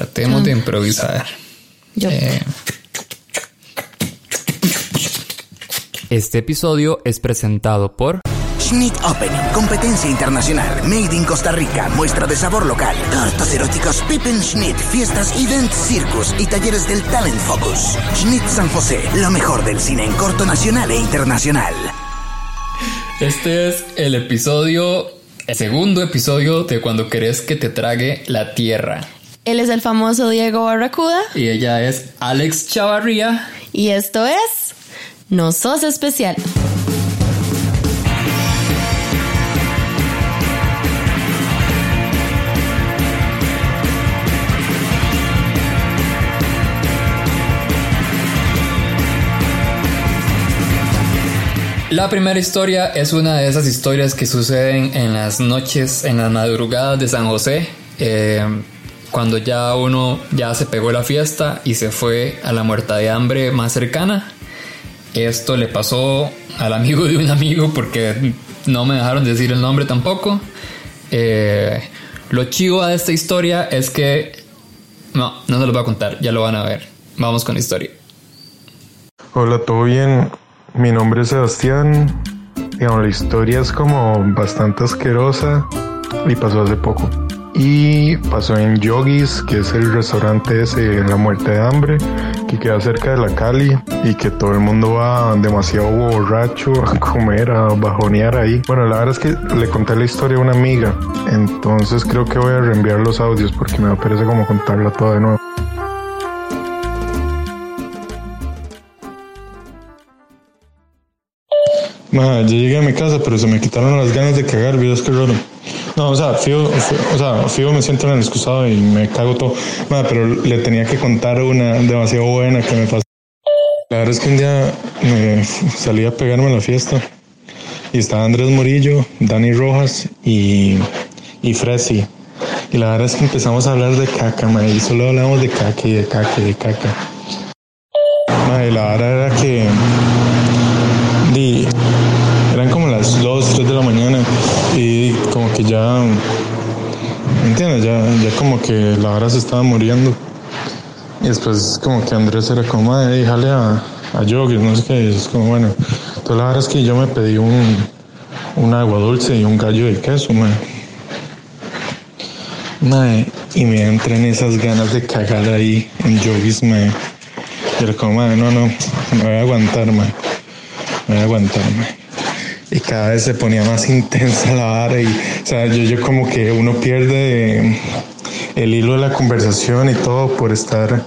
Tratemos de improvisar. Yo. Eh, Este episodio es presentado por Schnitt Opening, competencia internacional, made in Costa Rica, muestra de sabor local, cortos eróticos, Pippen Schnitt, fiestas, event, circus y talleres del Talent Focus. Schnitt San José, lo mejor del cine en corto nacional e internacional. Este es el episodio, el segundo episodio de Cuando querés que te trague la tierra. Él es el famoso Diego Barracuda Y ella es Alex Chavarría. y esto es No Sos Especial. La primera historia es una de esas historias que suceden en las noches, en las madrugadas de San José, eh, cuando ya uno ya se pegó la fiesta y se fue a la muerta de hambre más cercana. Esto le pasó al amigo de un amigo porque no me dejaron decir el nombre tampoco. Eh, lo chivo de esta historia es que... No, no se lo voy a contar, ya lo van a ver. Vamos con la historia. Hola, ¿todo bien? Mi nombre es Sebastián. Digamos, la historia es como bastante asquerosa y pasó hace poco. Y pasó en Yogis, que es el restaurante ese la muerte de hambre, que queda cerca de la Cali y que todo el mundo va demasiado borracho a comer, a bajonear ahí. Bueno, la verdad es que le conté la historia a una amiga, entonces creo que voy a reenviar los audios porque me parece como contarla toda de nuevo. Ma, llegué a mi casa, pero se me quitaron las ganas de cagar, vieras que raro. No, o sea, fijo- o sea, fijo me siento en el excusado y me cago todo. Ma, pero le tenía que contar una demasiado buena que me pasó. La verdad es que un día me salí a pegarme a la fiesta y estaba Andrés Murillo, Dani Rojas y, y Fresi. Y la verdad es que empezamos a hablar de caca, ma, y solo hablamos de caca y de caca y de caca. Ma, y la verdad era que Di, eran como las 2, 3 de la mañana y como que ya, ¿me entiendes? Ya, ya como que la hora se estaba muriendo. Y después como que Andrés era como, madre, déjale a, a Yogi, no sé qué, es como, bueno. Entonces la verdad es que yo me pedí un, un agua dulce y un gallo de queso, madre. Madre, y me entran esas ganas de cagar ahí en Yogis, madre. Y era como, madre, no, no, me voy a aguantar, madre me voy a aguantarme. Y cada vez se ponía más intensa la vara y, o sea, yo, yo como que uno pierde el hilo de la conversación y todo por estar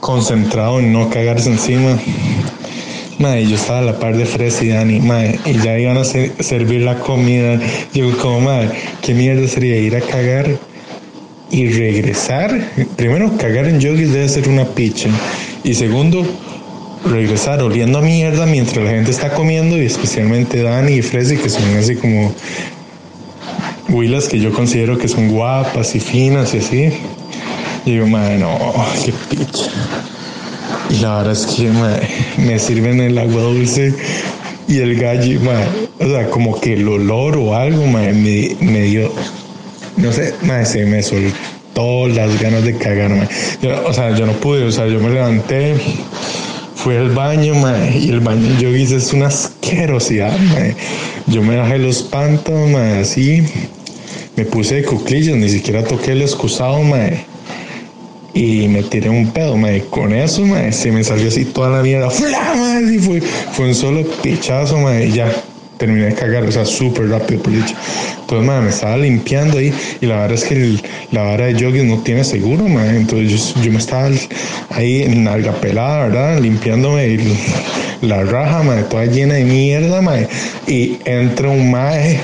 concentrado en no cagarse encima. Madre, yo estaba a la par de Fres y Dani, madre, y ya iban a ser- servir la comida. Yo como, madre, ¿qué mierda sería ir a cagar y regresar? Primero, cagar en yogis debe ser una picha. Y segundo, regresar oliendo a mierda mientras la gente está comiendo y especialmente Dani y Fresi que son así como huilas que yo considero que son guapas y finas y así. Y digo, madre, no, qué picha. Y la verdad es que madre, me sirven el agua dulce y el gallo, madre, o sea, como que el olor o algo madre, me, me dio, no sé, madre, se me soltó las ganas de cagar. madre. Yo, o sea, yo no pude, o sea, yo me levanté, fui al baño, mae, y el baño yo hice es una asquerosidad, mae. Yo me bajé los pantalones, mae, así, me puse de cuclillas, ni siquiera toqué el excusado, mae. Y me tiré un pedo, mae. Con eso, mae, se me salió así toda la mierda. ¡Fla, mae! Así fue, fue un solo pichazo, mae, y ya. Terminé de cagar, o sea, súper rápido, por dicho. Entonces, mae, me estaba limpiando ahí. Y la verdad es que el- la vara de jogging no tiene seguro, mae. Entonces, yo, yo me estaba ahí en nalga pelada, ¿verdad? Limpiándome el- la raja, mae, toda llena de mierda, mae. Y entra un mae,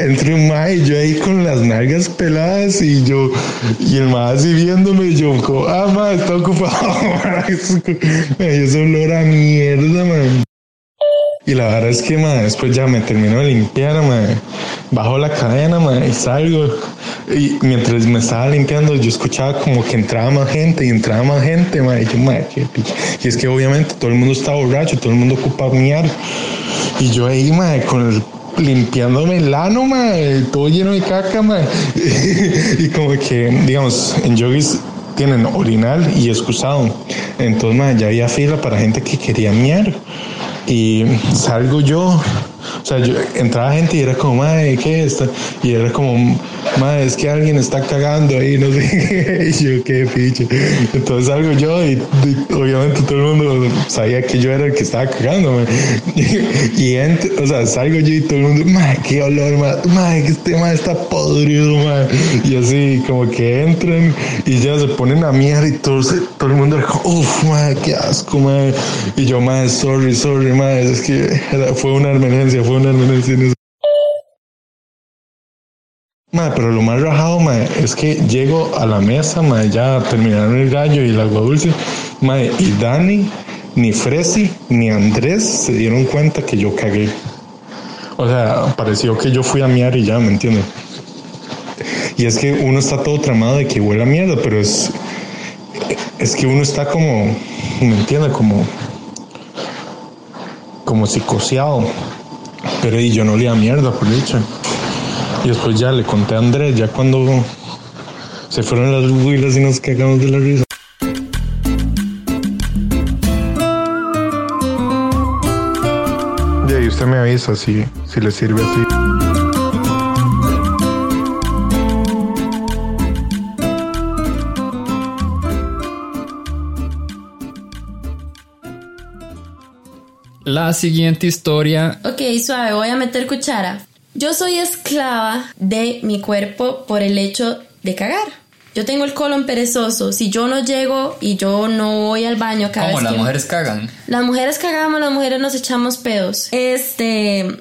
entra un mae, y yo ahí con las nalgas peladas y yo, y el mae así viéndome, yo, como, ah, mae, está ocupado, mae, ese olor a mierda, mae. Y la verdad es que, mae, después ya me terminó de limpiar, mae. Bajo la cadena, mae, y salgo. Y mientras me estaba limpiando, yo escuchaba como que entraba más gente y entraba más gente. Y yo, qué. Y es que obviamente todo el mundo está borracho, todo el mundo ocupa miar. Y yo ahí, con el limpiándome el ano, mae, todo lleno de caca, mae. y como que, digamos, en yogis tienen orinal y excusado. Entonces, ma, ya había fila para gente que quería miar. Y salgo yo, o sea, yo, entraba gente y era como, madre, ¿qué es esto? Y era como, madre, es que alguien está cagando ahí, no sé. Y yo, qué picho. Entonces salgo yo y, y obviamente todo el mundo sabía que yo era el que estaba cagando, man. Y, ent- o sea, salgo yo y todo el mundo, madre, qué olor, madre, madre, que este madre está podrido, madre. Y así, como que entran y ya se ponen a mierda y todo, todo el mundo era como, uff, madre, qué asco, madre. Y yo, madre, sorry, sorry, madre, es que era- fue una emergencia, fue en ese- Madre, pero lo más rajado, madre, es que llego a la mesa, madre, ya terminaron el gallo y el agua dulce, madre, y Dani, ni Fresi, ni Andrés se dieron cuenta que yo cagué. O sea, pareció que yo fui a miar y ya, ¿me entienden? Y es que uno está todo tramado de que huele a mierda, pero es, es que uno está como, ¿me entiende? Como, como psicoseado. Pero y yo no olía mierda, por dicha. Y después ya le conté a Andrés, ya cuando se fueron las huilas y nos cagamos de la risa. Y ahí usted me avisa si, si le sirve así. La siguiente historia Ok, suave, voy a meter cuchara. Yo soy esclava de mi cuerpo por el hecho de cagar. Yo tengo el colon perezoso. Si yo no llego y yo no voy al baño cada como vez las que- mujeres cagan. Las mujeres cagamos, las mujeres nos echamos pedos. Este,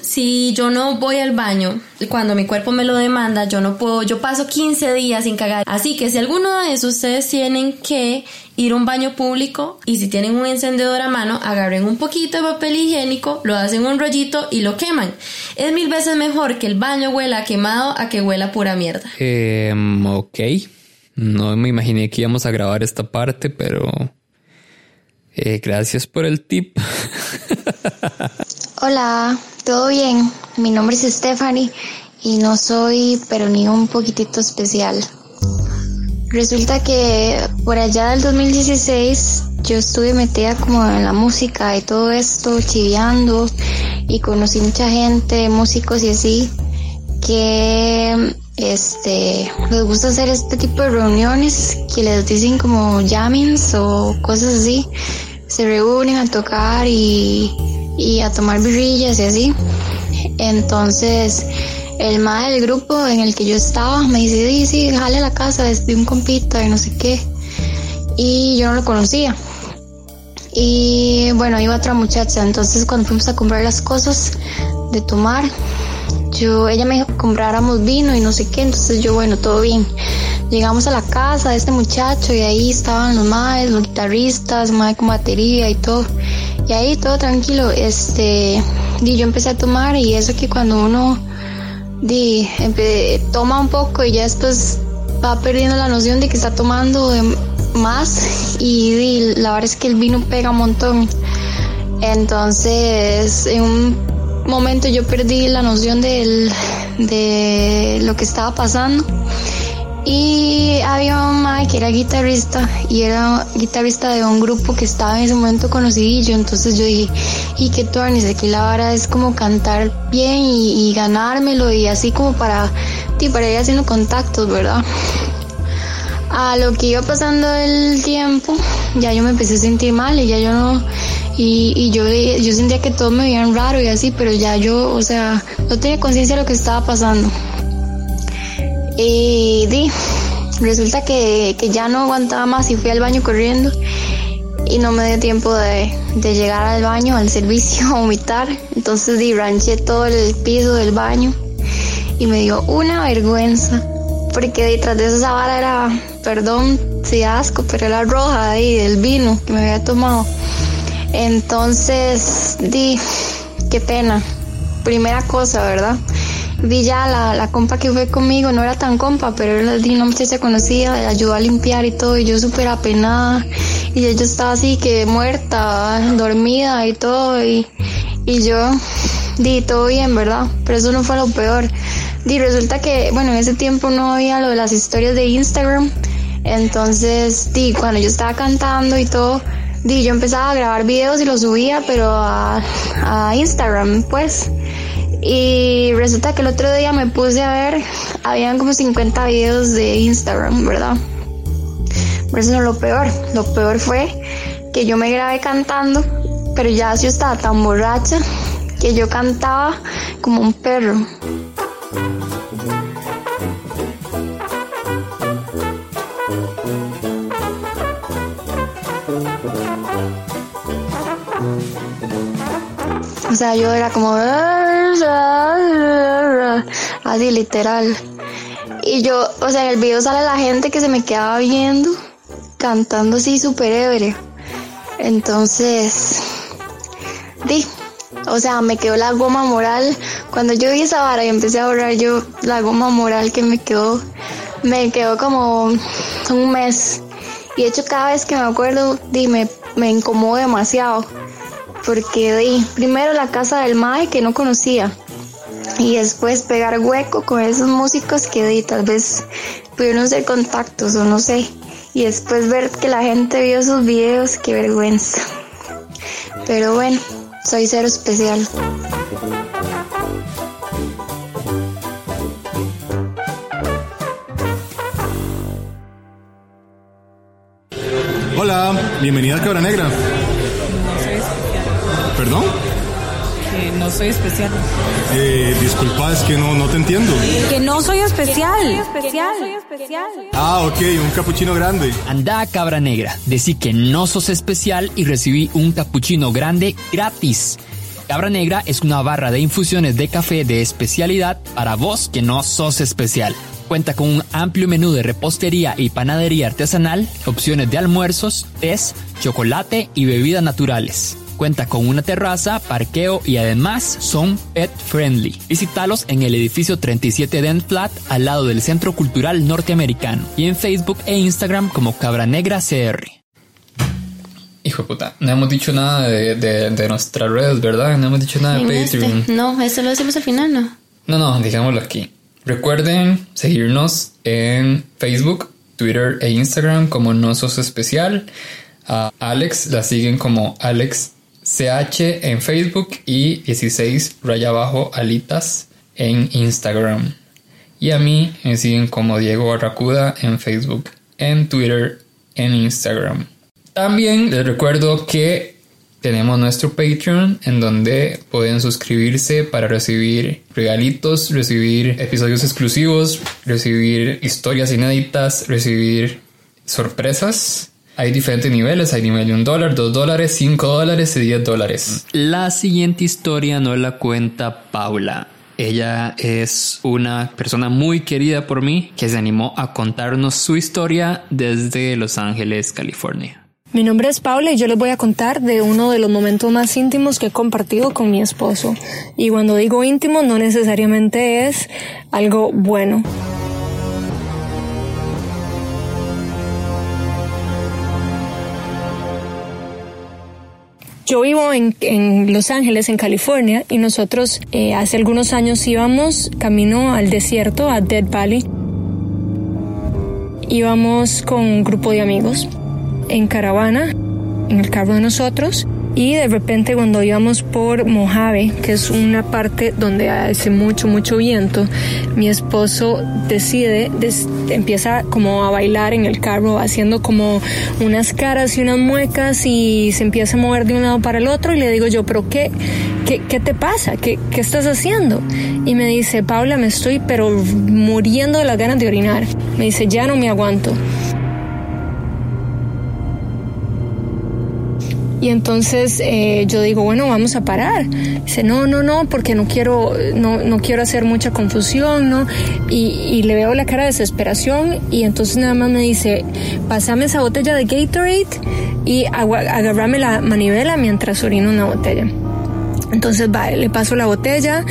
si yo no voy al baño, cuando mi cuerpo me lo demanda, yo no puedo, yo paso 15 días sin cagar. Así que si alguno de esos ustedes tienen que ir a un baño público y si tienen un encendedor a mano, agarren un poquito de papel higiénico, lo hacen un rollito y lo queman. Es mil veces mejor que el baño huela quemado a que huela pura mierda. Em, ok. No me imaginé que íbamos a grabar esta parte, pero... eh, gracias por el tip. Hola, ¿todo bien? Mi nombre es Stephanie y no soy, pero ni un poquitito especial. Resulta que por allá del 2016 yo estuve metida como en la música y todo esto, chiviando y conocí mucha gente, músicos y así, que este les gusta hacer este tipo de reuniones que les dicen como jammings o cosas así. Se reúnen a tocar y, y a tomar birrillas y así. Entonces, el más del grupo en el que yo estaba me dice, sí, sí, jale a la casa de un compita y no sé qué. Y yo no lo conocía. Y bueno, iba otra muchacha. Entonces, cuando fuimos a comprar las cosas de tomar, yo, ella me dijo que compráramos vino y no sé qué. Entonces, yo, bueno, todo bien. Llegamos a la casa de este muchacho y ahí estaban los maes, los guitarristas, mae con batería y todo. Y ahí todo tranquilo. Este, y yo empecé a tomar y eso que cuando uno di, toma un poco y ya después va perdiendo la noción de que está tomando más y la verdad es que el vino pega un montón. Entonces, en un momento yo perdí la noción del, de lo que estaba pasando. Y había un mae que era guitarrista y era guitarrista de un grupo que estaba en ese momento conocidillo. Entonces yo dije, y que Tornis, aquí la vara es como cantar bien y, y ganármelo y así como para, sí, para ir haciendo contactos, ¿verdad? A lo que iba pasando el tiempo, ya yo me empecé a sentir mal y ya yo no, y, y yo, yo sentía que todos me veían raro y así, pero ya yo, o sea, no tenía conciencia de lo que estaba pasando. Y di, resulta que, que ya no aguantaba más y fui al baño corriendo y no me dio tiempo de, de llegar al baño, al servicio, a vomitar. Entonces di, ranché todo el piso del baño y me dio una vergüenza. Porque detrás de esa vara era, perdón si asco, pero era roja ahí del vino que me había tomado. Entonces, di, qué pena. Primera cosa, ¿verdad? Vi ya la, la compa que fue conmigo, no era tan compa, pero era una muchacha conocida, le ayudó a limpiar y todo, y yo súper apenada. Y yo estaba así que muerta, dormida y todo, y, y yo di todo bien, ¿verdad? Pero eso no fue lo peor. Di resulta que, bueno, en ese tiempo no había lo de las historias de Instagram. Entonces, di, cuando yo estaba cantando y todo, di, yo empezaba a grabar videos y los subía, pero a, a Instagram, pues. Y resulta que el otro día me puse a ver, habían como 50 videos de Instagram, ¿verdad? Pero eso no lo peor. Lo peor fue que yo me grabé cantando, pero ya yo estaba tan borracha que yo cantaba como un perro. O sea, yo era como así literal. Y yo, o sea, en el video sale la gente que se me quedaba viendo cantando así súper ebrio. Entonces, di, o sea, me quedó la goma moral. Cuando yo vi esa vara y empecé a borrar yo la goma moral que me quedó, me quedó como un mes. Y de hecho cada vez que me acuerdo, di, me, me incomodo demasiado. Porque di, primero la casa del Mae que no conocía. Y después pegar hueco con esos músicos que di, tal vez pudieron ser contactos o no sé y después ver que la gente vio sus videos, qué vergüenza. Pero bueno, soy cero especial. Hola, bienvenida a Cabra Negra. ¿Perdón? no soy especial. Eh, disculpa, es que no, no te entiendo. Que no soy especial. Ah, ok, un capuchino grande. Anda, cabra negra, decí que no sos especial y recibí un capuchino grande gratis. Cabra Negra es una barra de infusiones de café de especialidad para vos que no sos especial. Cuenta con un amplio menú de repostería y panadería artesanal, opciones de almuerzos, tés, chocolate y bebidas naturales. Cuenta con una terraza, parqueo y además son pet friendly. Visítalos en el edificio 37 Dent Flat al lado del Centro Cultural Norteamericano y en Facebook e Instagram como Cabra Negra CR. Hijo de puta, no hemos dicho nada de, de, nuestras redes, ¿verdad? No hemos dicho nada de este, Patreon. no, eso lo decimos al final, ¿no? No, no, digámoslo aquí. Recuerden seguirnos en Facebook, Twitter e Instagram como No Sos Especial. A Alex la siguen como Alex CH en Facebook y 16 raya abajo alitas en Instagram. Y a mí me siguen como Diego Barracuda en Facebook, en Twitter, en Instagram. También les recuerdo que tenemos nuestro Patreon en donde pueden suscribirse para recibir regalitos, recibir episodios exclusivos, recibir historias inéditas, recibir sorpresas hay diferentes niveles, hay nivel de un dólar, dos dólares, cinco dólares y diez dólares. La siguiente historia no la cuenta Paula. Ella es una persona muy querida por mí que se animó a contarnos su historia desde Los Ángeles, California. Mi nombre es Paula y yo les voy a contar de uno de los momentos más íntimos que he compartido con mi esposo. Y cuando digo íntimo no necesariamente es algo bueno. Yo vivo en, Los Ángeles, en California, y nosotros eh, hace algunos años íbamos camino al desierto, a Dead Valley. Íbamos con un grupo de amigos en caravana, en el carro de nosotros, y de repente cuando íbamos por Mojave, que es una parte donde hace mucho, mucho viento, mi esposo decide, empieza como a bailar en el carro, haciendo como unas caras y unas muecas y se empieza a mover de un lado para el otro y le digo yo, pero ¿qué, qué, qué te pasa? ¿Qué, ¿Qué estás haciendo? Y me dice, Paula, me estoy pero muriendo de las ganas de orinar. Me dice, ya no me aguanto. Y entonces eh, yo digo, bueno, vamos a parar. Dice, no, no, no, porque no quiero, no, no quiero hacer mucha confusión, ¿no? Y, le veo la cara de desesperación y entonces nada más me dice, pasame esa botella de Gatorade y agarrame la manivela mientras orino una botella. Entonces le paso la botella,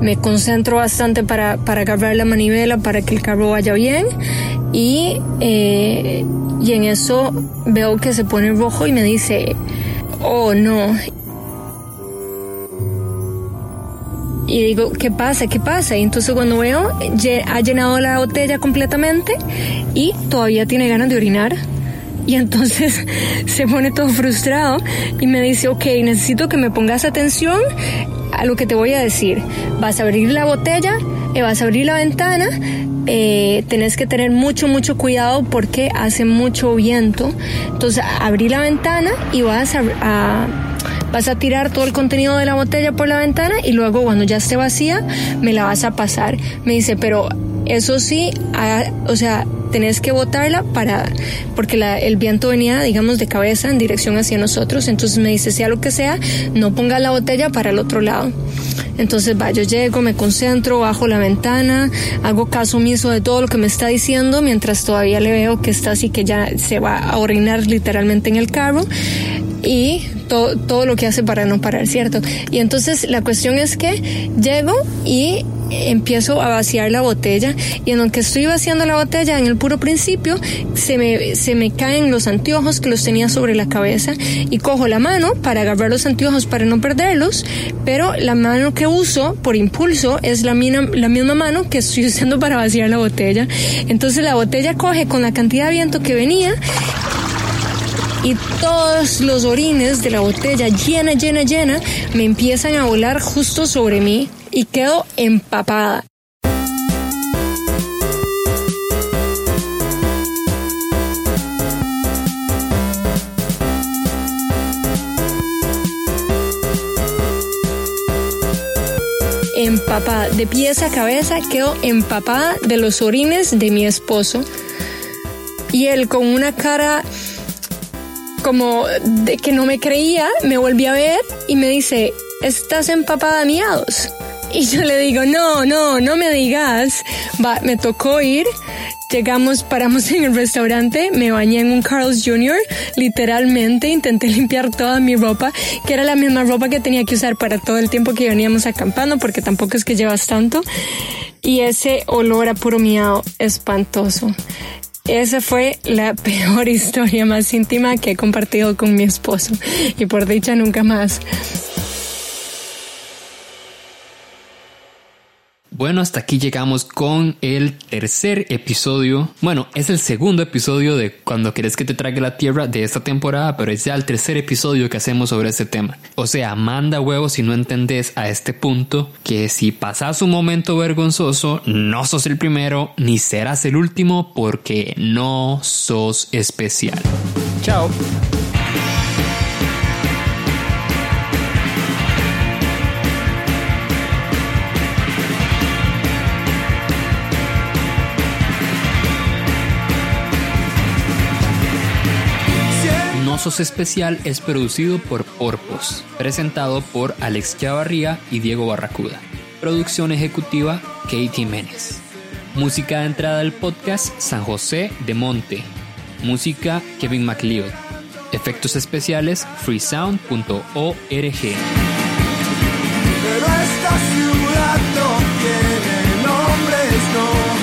me concentro bastante para, para agarrar la manivela para que el carro vaya bien y, eh, y en eso veo que se pone rojo y me dice, oh no. y digo, ¿qué pasa? ¿Qué pasa? Y entonces cuando veo, ha llenado la botella completamente y todavía tiene ganas de orinar. Y entonces se pone todo frustrado y me dice, ok, necesito que me pongas atención a lo que te voy a decir. Vas a abrir la botella, eh, vas a abrir la ventana, eh, tenés que tener mucho, mucho cuidado porque hace mucho viento. Entonces, abrí la ventana y vas a, vas a tirar todo el contenido de la botella por la ventana y luego cuando ya esté vacía me la vas a pasar. Me dice, pero eso sí, o sea, tenés que botarla para, porque el viento venía, digamos, de cabeza en dirección hacia nosotros. Entonces me dice, sea lo que sea, no ponga la botella para el otro lado. Entonces va, yo llego, me concentro, bajo la ventana, hago caso omiso de todo lo que me está diciendo, mientras todavía le veo que está así que ya se va a orinar literalmente en el carro y todo, todo lo que hace para no parar, ¿cierto? Y entonces la cuestión es que llego y empiezo a vaciar la botella y en lo que estoy vaciando la botella en el puro principio se me, se me caen los anteojos que los tenía sobre la cabeza y cojo la mano para agarrar los anteojos para no perderlos pero la mano que uso por impulso es la, la misma mano que estoy usando para vaciar la botella. Entonces la botella coge con la cantidad de viento que venía y todos los orines de la botella llena, llena, llena me empiezan a volar justo sobre mí y quedo empapada. empapada, de pies a cabeza, quedo empapada de los orines de mi esposo. Y él con una cara como de que no me creía, me volví a ver y me dice, ¿estás empapada miados? Y yo le digo, no, no, no me digas. Va, me tocó ir. Llegamos, paramos en el restaurante, me bañé en un Carl's Jr., literalmente intenté limpiar toda mi ropa, que era la misma ropa que tenía que usar para todo el tiempo que veníamos acampando, porque tampoco es que llevas tanto. Y ese olor a puro miado espantoso. Esa fue la peor historia más íntima que he compartido con mi esposo y por dicha nunca más. Bueno, hasta aquí llegamos con el tercer episodio. Bueno, es el segundo episodio de Cuando quieres que te trague la tierra de esta temporada, pero es ya el tercer episodio que hacemos sobre este tema. O sea, manda huevos si no entendés a este punto que si pasas un momento vergonzoso, no sos el primero ni serás el último porque no sos especial. Chao. Especial es producido por Porpos, presentado por Alex Chavarría y Diego Barracuda. Producción ejecutiva Katie Menes. Música de entrada del podcast San José de Monte. Música Kevin MacLeod. Efectos especiales freesound.org. Pero esta ciudad no tiene nombres, no.